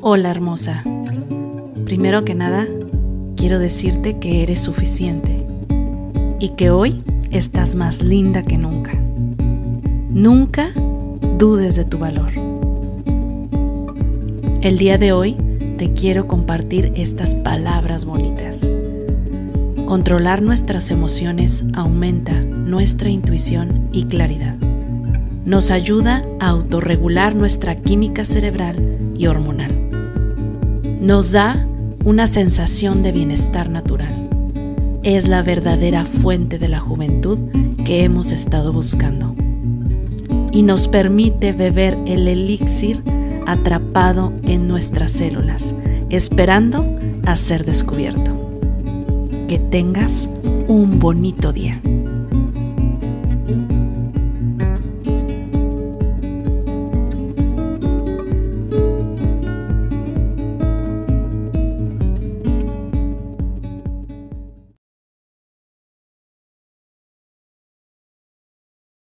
Hola hermosa. Primero que nada, quiero decirte que eres suficiente y que hoy estás más linda que nunca. Nunca dudes de tu valor. El día de hoy te quiero compartir estas palabras bonitas. Controlar nuestras emociones aumenta nuestra intuición y claridad. Nos ayuda a autorregular nuestra química cerebral y hormonal. Nos da una sensación de bienestar natural. Es la verdadera fuente de la juventud que hemos estado buscando. Y nos permite beber el elixir atrapado en nuestras células, esperando a ser descubierto. Que tengas un bonito día.